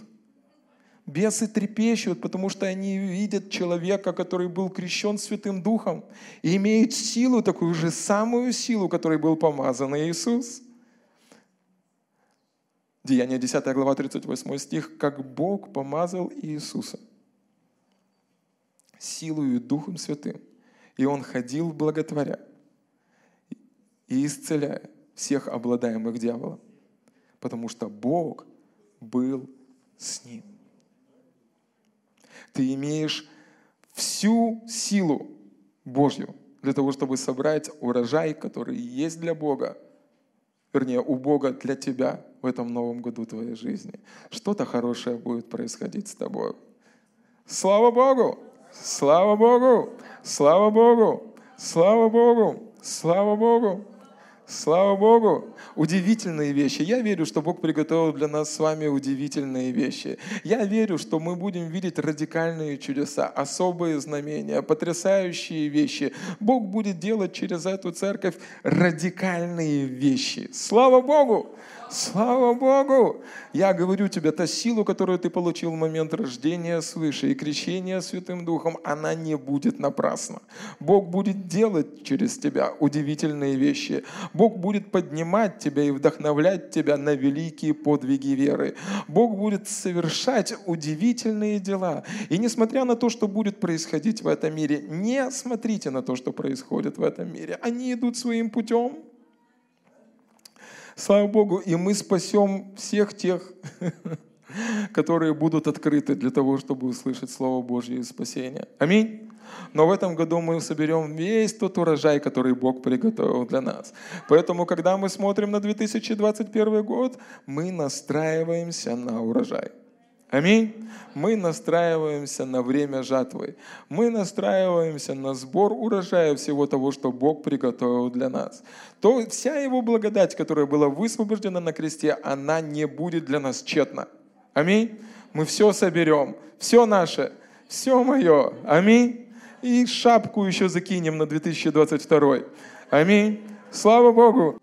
Бесы трепещут, потому что они видят человека, который был крещен Святым Духом и имеют силу, такую же самую силу, которой был помазан Иисус. Деяние 10 глава 38 стих. «Как Бог помазал Иисуса силою Духом Святым, и он ходил благотворя и исцеляя всех обладаемых дьяволом, потому что Бог был с ним. Ты имеешь всю силу Божью для того, чтобы собрать урожай, который есть для Бога, вернее, у Бога для тебя в этом новом году твоей жизни. Что-то хорошее будет происходить с тобой. Слава Богу! Слава Богу! Слава Богу! Слава Богу! Слава Богу! Слава Богу! Удивительные вещи. Я верю, что Бог приготовил для нас с вами удивительные вещи. Я верю, что мы будем видеть радикальные чудеса, особые знамения, потрясающие вещи. Бог будет делать через эту церковь радикальные вещи. Слава Богу! Слава Богу! Я говорю тебе, та сила, которую ты получил в момент рождения свыше и крещения Святым Духом, она не будет напрасна. Бог будет делать через тебя удивительные вещи. Бог будет поднимать тебя и вдохновлять тебя на великие подвиги веры. Бог будет совершать удивительные дела. И несмотря на то, что будет происходить в этом мире, не смотрите на то, что происходит в этом мире. Они идут своим путем, Слава Богу, и мы спасем всех тех, которые будут открыты для того, чтобы услышать Слово Божье и спасение. Аминь. Но в этом году мы соберем весь тот урожай, который Бог приготовил для нас. Поэтому, когда мы смотрим на 2021 год, мы настраиваемся на урожай. Аминь. Мы настраиваемся на время жатвы. Мы настраиваемся на сбор урожая всего того, что Бог приготовил для нас. То вся Его благодать, которая была высвобождена на кресте, она не будет для нас тщетна. Аминь. Мы все соберем. Все наше. Все мое. Аминь. И шапку еще закинем на 2022. Аминь. Слава Богу.